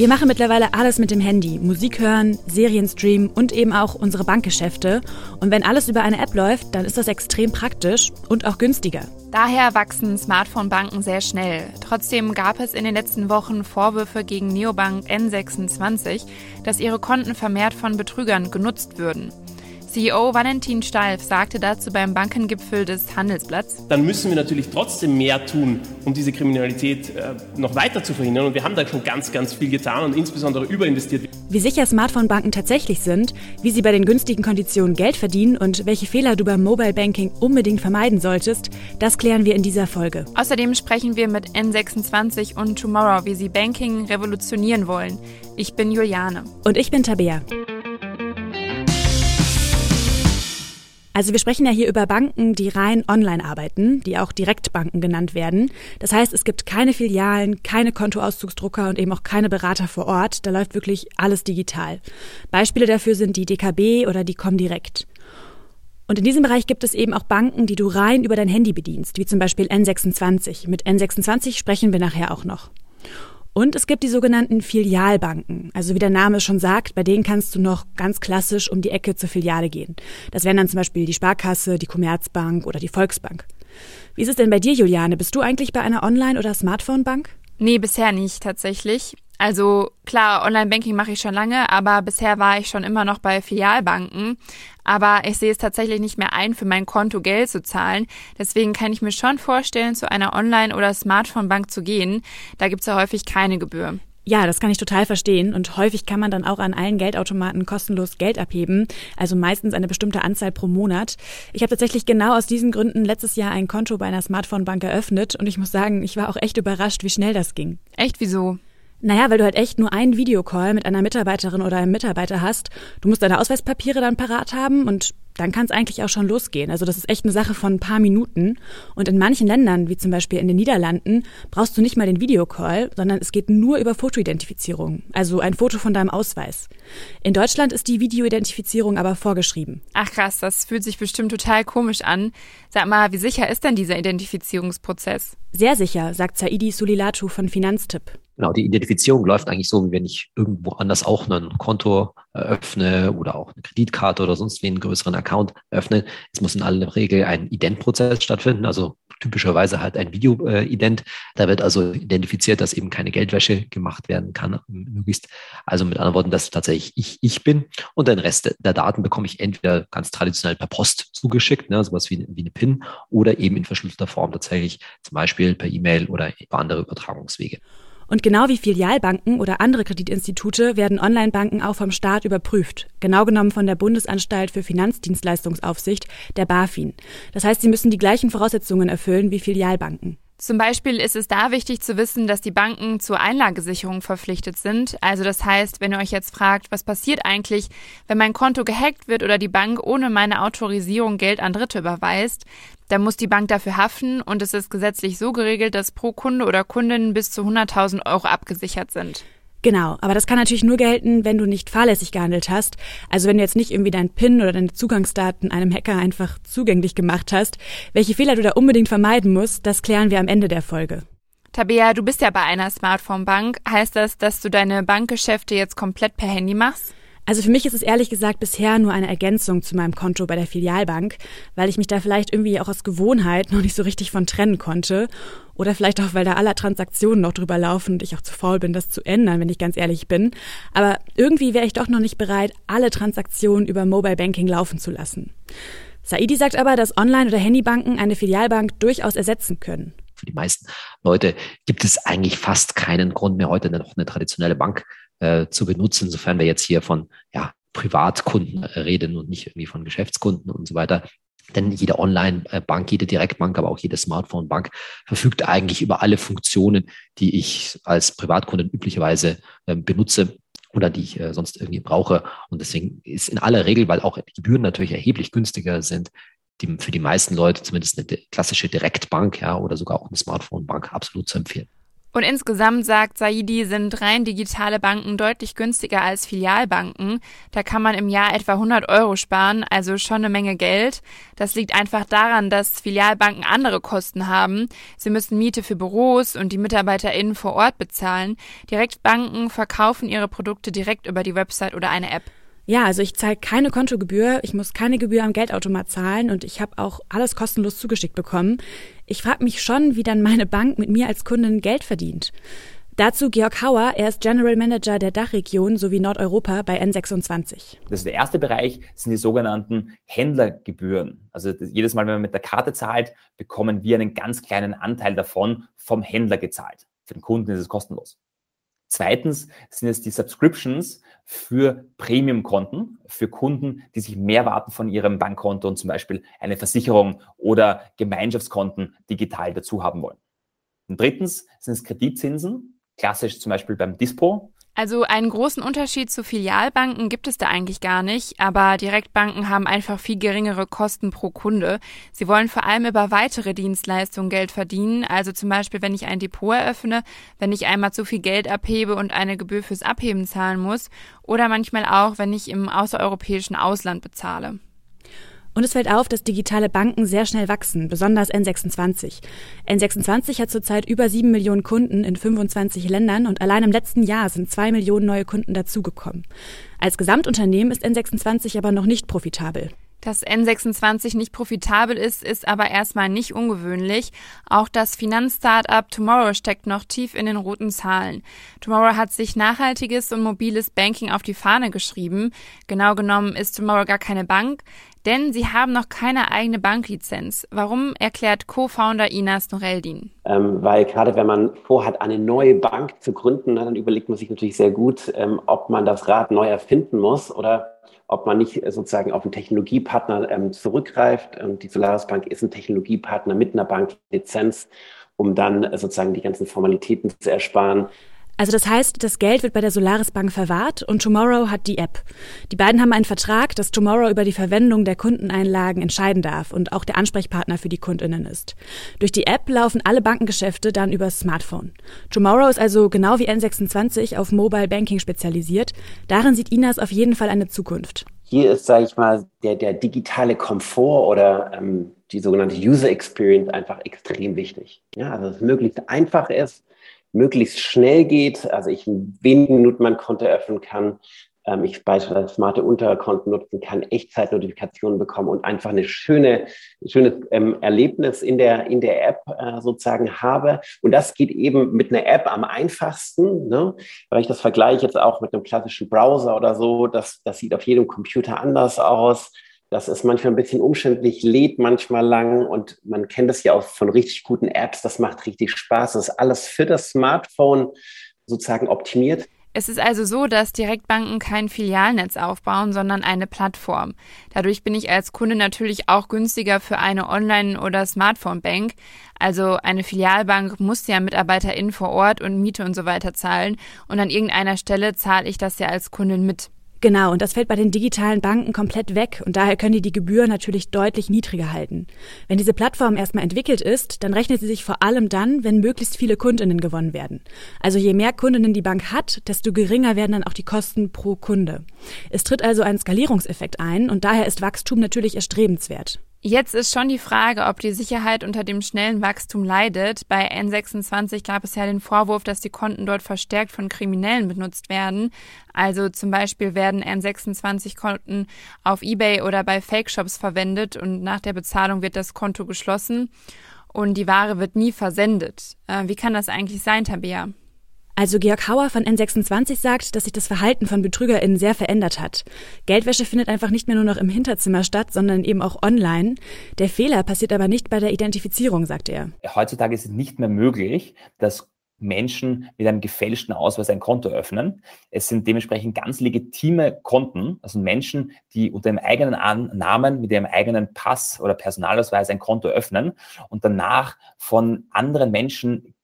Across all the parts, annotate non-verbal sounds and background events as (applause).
Wir machen mittlerweile alles mit dem Handy. Musik hören, Serien streamen und eben auch unsere Bankgeschäfte. Und wenn alles über eine App läuft, dann ist das extrem praktisch und auch günstiger. Daher wachsen Smartphone-Banken sehr schnell. Trotzdem gab es in den letzten Wochen Vorwürfe gegen Neobank N26, dass ihre Konten vermehrt von Betrügern genutzt würden. CEO Valentin Stalf sagte dazu beim Bankengipfel des Handelsblatts. Dann müssen wir natürlich trotzdem mehr tun, um diese Kriminalität äh, noch weiter zu verhindern. Und wir haben da schon ganz, ganz viel getan und insbesondere überinvestiert. Wie sicher Smartphone-Banken tatsächlich sind, wie sie bei den günstigen Konditionen Geld verdienen und welche Fehler du beim Mobile Banking unbedingt vermeiden solltest, das klären wir in dieser Folge. Außerdem sprechen wir mit N26 und Tomorrow, wie sie Banking revolutionieren wollen. Ich bin Juliane. Und ich bin Tabea. Also wir sprechen ja hier über Banken, die rein online arbeiten, die auch Direktbanken genannt werden. Das heißt, es gibt keine Filialen, keine Kontoauszugsdrucker und eben auch keine Berater vor Ort. Da läuft wirklich alles digital. Beispiele dafür sind die DKB oder die Comdirect. Und in diesem Bereich gibt es eben auch Banken, die du rein über dein Handy bedienst, wie zum Beispiel N26. Mit N26 sprechen wir nachher auch noch. Und es gibt die sogenannten Filialbanken. Also wie der Name schon sagt, bei denen kannst du noch ganz klassisch um die Ecke zur Filiale gehen. Das wären dann zum Beispiel die Sparkasse, die Commerzbank oder die Volksbank. Wie ist es denn bei dir, Juliane? Bist du eigentlich bei einer Online- oder Smartphone-Bank? Nee, bisher nicht tatsächlich. Also klar, Online-Banking mache ich schon lange, aber bisher war ich schon immer noch bei Filialbanken. Aber ich sehe es tatsächlich nicht mehr ein, für mein Konto Geld zu zahlen. Deswegen kann ich mir schon vorstellen, zu einer Online- oder Smartphone-Bank zu gehen. Da gibt es ja häufig keine Gebühr. Ja, das kann ich total verstehen. Und häufig kann man dann auch an allen Geldautomaten kostenlos Geld abheben. Also meistens eine bestimmte Anzahl pro Monat. Ich habe tatsächlich genau aus diesen Gründen letztes Jahr ein Konto bei einer Smartphone-Bank eröffnet. Und ich muss sagen, ich war auch echt überrascht, wie schnell das ging. Echt, wieso? Naja, weil du halt echt nur einen Videocall mit einer Mitarbeiterin oder einem Mitarbeiter hast. Du musst deine Ausweispapiere dann parat haben und dann kann es eigentlich auch schon losgehen. Also das ist echt eine Sache von ein paar Minuten. Und in manchen Ländern, wie zum Beispiel in den Niederlanden, brauchst du nicht mal den Videocall, sondern es geht nur über Fotoidentifizierung, also ein Foto von deinem Ausweis. In Deutschland ist die Videoidentifizierung aber vorgeschrieben. Ach krass, das fühlt sich bestimmt total komisch an. Sag mal, wie sicher ist denn dieser Identifizierungsprozess? Sehr sicher, sagt Saidi Sulilatu von Finanztipp. Genau, die Identifizierung läuft eigentlich so, wie wenn ich irgendwo anders auch ein Konto eröffne oder auch eine Kreditkarte oder sonst wie einen größeren Account eröffne. Es muss in aller Regel ein Identprozess stattfinden, also typischerweise halt ein Video-Ident. Da wird also identifiziert, dass eben keine Geldwäsche gemacht werden kann, möglichst. Also mit anderen Worten, dass tatsächlich ich ich bin. Und den Rest der Daten bekomme ich entweder ganz traditionell per Post zugeschickt, ne, sowas wie, wie eine PIN, oder eben in verschlüsselter Form tatsächlich, zum Beispiel per E-Mail oder über andere Übertragungswege. Und genau wie Filialbanken oder andere Kreditinstitute werden Onlinebanken auch vom Staat überprüft. Genau genommen von der Bundesanstalt für Finanzdienstleistungsaufsicht, der BaFin. Das heißt, sie müssen die gleichen Voraussetzungen erfüllen wie Filialbanken. Zum Beispiel ist es da wichtig zu wissen, dass die Banken zur Einlagesicherung verpflichtet sind. Also das heißt, wenn ihr euch jetzt fragt, was passiert eigentlich, wenn mein Konto gehackt wird oder die Bank ohne meine Autorisierung Geld an Dritte überweist, dann muss die Bank dafür haften und es ist gesetzlich so geregelt, dass pro Kunde oder Kundin bis zu 100.000 Euro abgesichert sind. Genau, aber das kann natürlich nur gelten, wenn du nicht fahrlässig gehandelt hast. Also wenn du jetzt nicht irgendwie dein PIN oder deine Zugangsdaten einem Hacker einfach zugänglich gemacht hast. Welche Fehler du da unbedingt vermeiden musst, das klären wir am Ende der Folge. Tabea, du bist ja bei einer Smartphone-Bank. Heißt das, dass du deine Bankgeschäfte jetzt komplett per Handy machst? Also für mich ist es ehrlich gesagt bisher nur eine Ergänzung zu meinem Konto bei der Filialbank, weil ich mich da vielleicht irgendwie auch aus Gewohnheit noch nicht so richtig von trennen konnte. Oder vielleicht auch, weil da alle Transaktionen noch drüber laufen und ich auch zu faul bin, das zu ändern, wenn ich ganz ehrlich bin. Aber irgendwie wäre ich doch noch nicht bereit, alle Transaktionen über Mobile Banking laufen zu lassen. Saidi sagt aber, dass Online- oder Handybanken eine Filialbank durchaus ersetzen können. Für die meisten Leute gibt es eigentlich fast keinen Grund mehr, heute noch eine traditionelle Bank äh, zu benutzen, sofern wir jetzt hier von ja, Privatkunden reden und nicht irgendwie von Geschäftskunden und so weiter. Denn jede Online-Bank, jede Direktbank, aber auch jede Smartphone-Bank verfügt eigentlich über alle Funktionen, die ich als Privatkunde üblicherweise äh, benutze oder die ich äh, sonst irgendwie brauche. Und deswegen ist in aller Regel, weil auch die Gebühren natürlich erheblich günstiger sind, die, für die meisten Leute zumindest eine klassische Direktbank ja, oder sogar auch eine Smartphone-Bank absolut zu empfehlen. Und insgesamt sagt Saidi, sind rein digitale Banken deutlich günstiger als Filialbanken. Da kann man im Jahr etwa 100 Euro sparen, also schon eine Menge Geld. Das liegt einfach daran, dass Filialbanken andere Kosten haben. Sie müssen Miete für Büros und die MitarbeiterInnen vor Ort bezahlen. Direktbanken verkaufen ihre Produkte direkt über die Website oder eine App. Ja, also ich zahle keine Kontogebühr, ich muss keine Gebühr am Geldautomat zahlen und ich habe auch alles kostenlos zugeschickt bekommen. Ich frage mich schon, wie dann meine Bank mit mir als Kundin Geld verdient. Dazu Georg Hauer, er ist General Manager der Dachregion sowie Nordeuropa bei N26. Das ist der erste Bereich, sind die sogenannten Händlergebühren. Also jedes Mal, wenn man mit der Karte zahlt, bekommen wir einen ganz kleinen Anteil davon vom Händler gezahlt. Für den Kunden ist es kostenlos. Zweitens sind es die Subscriptions für Premium-Konten, für Kunden, die sich mehr warten von ihrem Bankkonto und zum Beispiel eine Versicherung oder Gemeinschaftskonten digital dazu haben wollen. Und drittens sind es Kreditzinsen, klassisch zum Beispiel beim Dispo also einen großen Unterschied zu Filialbanken gibt es da eigentlich gar nicht, aber Direktbanken haben einfach viel geringere Kosten pro Kunde. Sie wollen vor allem über weitere Dienstleistungen Geld verdienen, also zum Beispiel, wenn ich ein Depot eröffne, wenn ich einmal zu viel Geld abhebe und eine Gebühr fürs Abheben zahlen muss, oder manchmal auch, wenn ich im außereuropäischen Ausland bezahle. Und es fällt auf, dass digitale Banken sehr schnell wachsen, besonders N26. N26 hat zurzeit über sieben Millionen Kunden in 25 Ländern und allein im letzten Jahr sind zwei Millionen neue Kunden dazugekommen. Als Gesamtunternehmen ist N26 aber noch nicht profitabel. Dass N26 nicht profitabel ist, ist aber erstmal nicht ungewöhnlich. Auch das Finanzstartup Tomorrow steckt noch tief in den roten Zahlen. Tomorrow hat sich nachhaltiges und mobiles Banking auf die Fahne geschrieben. Genau genommen ist Tomorrow gar keine Bank, denn sie haben noch keine eigene Banklizenz. Warum erklärt Co-Founder Inas Noreldin? Ähm, weil gerade wenn man vorhat, eine neue Bank zu gründen, dann überlegt man sich natürlich sehr gut, ähm, ob man das Rad neu erfinden muss oder ob man nicht äh, sozusagen auf einen Technologiepartner ähm, zurückgreift. Die Solaris Bank ist ein Technologiepartner mit einer Banklizenz, um dann äh, sozusagen die ganzen Formalitäten zu ersparen. Also das heißt, das Geld wird bei der Solaris Bank verwahrt und Tomorrow hat die App. Die beiden haben einen Vertrag, dass Tomorrow über die Verwendung der Kundeneinlagen entscheiden darf und auch der Ansprechpartner für die Kundinnen ist. Durch die App laufen alle Bankengeschäfte dann übers Smartphone. Tomorrow ist also genau wie N26 auf Mobile Banking spezialisiert. Darin sieht Inas auf jeden Fall eine Zukunft. Hier ist, sage ich mal, der, der digitale Komfort oder ähm, die sogenannte User Experience einfach extrem wichtig. Ja, also dass es möglichst einfach ist, möglichst schnell geht, also ich in wenigen Minuten mein Konto öffnen kann, ähm, ich beispielsweise smarte Unterkonten nutzen kann, Echtzeitnotifikationen bekommen und einfach eine schöne, schönes ähm, Erlebnis in der, in der App äh, sozusagen habe. Und das geht eben mit einer App am einfachsten, ne? weil ich das vergleiche jetzt auch mit einem klassischen Browser oder so, das, das sieht auf jedem Computer anders aus. Das ist manchmal ein bisschen umständlich, lädt manchmal lang und man kennt das ja auch von richtig guten Apps. Das macht richtig Spaß. Das ist alles für das Smartphone sozusagen optimiert. Es ist also so, dass Direktbanken kein Filialnetz aufbauen, sondern eine Plattform. Dadurch bin ich als Kunde natürlich auch günstiger für eine Online- oder Smartphone-Bank. Also eine Filialbank muss ja MitarbeiterInnen vor Ort und Miete und so weiter zahlen. Und an irgendeiner Stelle zahle ich das ja als Kundin mit. Genau, und das fällt bei den digitalen Banken komplett weg und daher können die die Gebühr natürlich deutlich niedriger halten. Wenn diese Plattform erstmal entwickelt ist, dann rechnet sie sich vor allem dann, wenn möglichst viele Kundinnen gewonnen werden. Also je mehr Kundinnen die Bank hat, desto geringer werden dann auch die Kosten pro Kunde. Es tritt also ein Skalierungseffekt ein und daher ist Wachstum natürlich erstrebenswert. Jetzt ist schon die Frage, ob die Sicherheit unter dem schnellen Wachstum leidet. Bei N26 gab es ja den Vorwurf, dass die Konten dort verstärkt von Kriminellen benutzt werden. Also zum Beispiel werden N26-Konten auf eBay oder bei Fake-Shops verwendet und nach der Bezahlung wird das Konto geschlossen und die Ware wird nie versendet. Äh, wie kann das eigentlich sein, Tabea? Also Georg Hauer von N26 sagt, dass sich das Verhalten von BetrügerInnen sehr verändert hat. Geldwäsche findet einfach nicht mehr nur noch im Hinterzimmer statt, sondern eben auch online. Der Fehler passiert aber nicht bei der Identifizierung, sagt er. Heutzutage ist es nicht mehr möglich, dass Menschen mit einem gefälschten Ausweis ein Konto öffnen. Es sind dementsprechend ganz legitime Konten, also Menschen, die unter ihrem eigenen Namen, mit ihrem eigenen Pass oder Personalausweis ein Konto öffnen und danach von anderen Menschen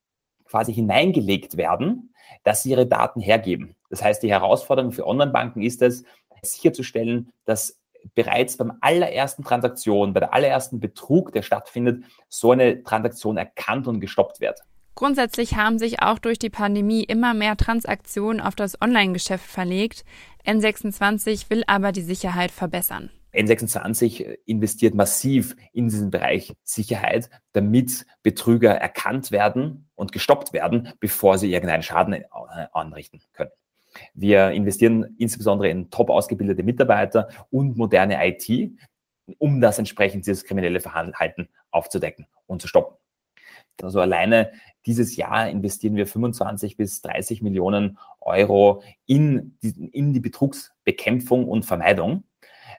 quasi hineingelegt werden, dass sie ihre Daten hergeben. Das heißt, die Herausforderung für Online-Banken ist es, sicherzustellen, dass bereits beim allerersten Transaktion, bei der allerersten Betrug, der stattfindet, so eine Transaktion erkannt und gestoppt wird. Grundsätzlich haben sich auch durch die Pandemie immer mehr Transaktionen auf das Online-Geschäft verlegt. N26 will aber die Sicherheit verbessern. N26 investiert massiv in diesen Bereich Sicherheit, damit Betrüger erkannt werden und gestoppt werden, bevor sie irgendeinen Schaden äh, anrichten können. Wir investieren insbesondere in top ausgebildete Mitarbeiter und moderne IT, um das entsprechend dieses kriminelle Verhalten aufzudecken und zu stoppen. Also alleine dieses Jahr investieren wir 25 bis 30 Millionen Euro in die, in die Betrugsbekämpfung und Vermeidung.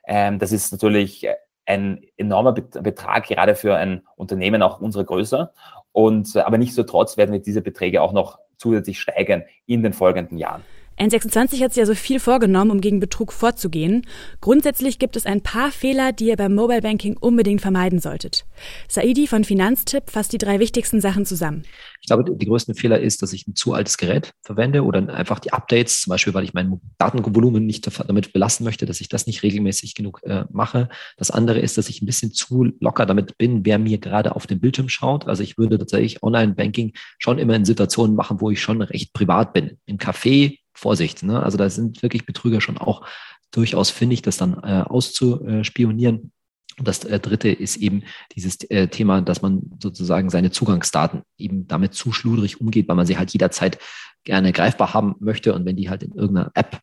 Ähm, das ist natürlich ein enormer Betrag, gerade für ein Unternehmen auch unserer Größe. Und, aber nichtsdestotrotz werden wir diese Beträge auch noch zusätzlich steigern in den folgenden Jahren. N26 hat sich also viel vorgenommen, um gegen Betrug vorzugehen. Grundsätzlich gibt es ein paar Fehler, die ihr beim Mobile Banking unbedingt vermeiden solltet. Saidi von Finanztipp fasst die drei wichtigsten Sachen zusammen. Ich glaube, die größten Fehler ist, dass ich ein zu altes Gerät verwende oder einfach die Updates, zum Beispiel, weil ich mein Datenvolumen nicht damit belasten möchte, dass ich das nicht regelmäßig genug äh, mache. Das andere ist, dass ich ein bisschen zu locker damit bin, wer mir gerade auf dem Bildschirm schaut. Also ich würde tatsächlich Online-Banking schon immer in Situationen machen, wo ich schon recht privat bin. Im Café, Vorsicht. Ne? Also da sind wirklich Betrüger schon auch durchaus findig, das dann äh, auszuspionieren. Und das äh, dritte ist eben dieses äh, Thema, dass man sozusagen seine Zugangsdaten eben damit zu schludrig umgeht, weil man sie halt jederzeit gerne greifbar haben möchte. Und wenn die halt in irgendeiner App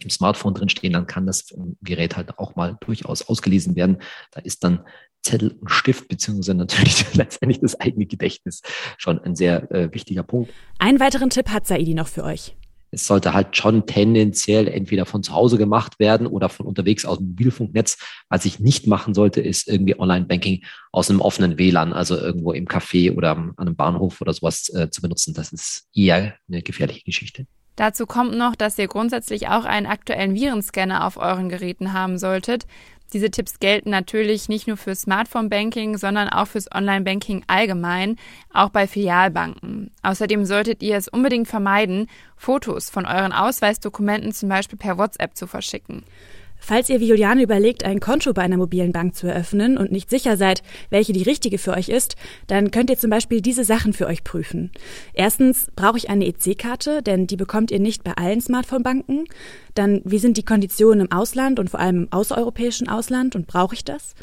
im Smartphone drinstehen, dann kann das Gerät halt auch mal durchaus ausgelesen werden. Da ist dann Zettel und Stift, beziehungsweise natürlich (laughs) letztendlich das eigene Gedächtnis schon ein sehr äh, wichtiger Punkt. Einen weiteren Tipp hat Saidi noch für euch es sollte halt schon tendenziell entweder von zu Hause gemacht werden oder von unterwegs aus dem Mobilfunknetz. Was ich nicht machen sollte, ist irgendwie Online-Banking aus einem offenen WLAN, also irgendwo im Café oder an einem Bahnhof oder sowas äh, zu benutzen. Das ist eher eine gefährliche Geschichte. Dazu kommt noch, dass ihr grundsätzlich auch einen aktuellen Virenscanner auf euren Geräten haben solltet. Diese Tipps gelten natürlich nicht nur für Smartphone-Banking, sondern auch fürs Online-Banking allgemein, auch bei Filialbanken. Außerdem solltet ihr es unbedingt vermeiden, Fotos von euren Ausweisdokumenten zum Beispiel per WhatsApp zu verschicken. Falls ihr wie Juliane überlegt, ein Konto bei einer mobilen Bank zu eröffnen und nicht sicher seid, welche die richtige für euch ist, dann könnt ihr zum Beispiel diese Sachen für euch prüfen. Erstens brauche ich eine EC-Karte, denn die bekommt ihr nicht bei allen Smartphone-Banken. Dann, wie sind die Konditionen im Ausland und vor allem im außereuropäischen Ausland und brauche ich das?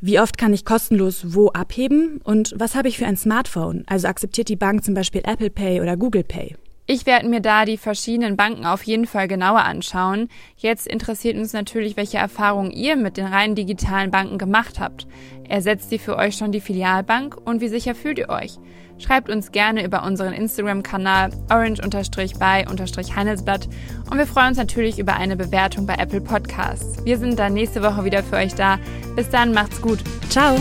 Wie oft kann ich kostenlos wo abheben? Und was habe ich für ein Smartphone? Also akzeptiert die Bank zum Beispiel Apple Pay oder Google Pay? Ich werde mir da die verschiedenen Banken auf jeden Fall genauer anschauen. Jetzt interessiert uns natürlich, welche Erfahrungen ihr mit den rein digitalen Banken gemacht habt. Ersetzt sie für euch schon die Filialbank und wie sicher fühlt ihr euch? Schreibt uns gerne über unseren Instagram-Kanal orange-by-handelsblatt und wir freuen uns natürlich über eine Bewertung bei Apple Podcasts. Wir sind dann nächste Woche wieder für euch da. Bis dann, macht's gut. Ciao.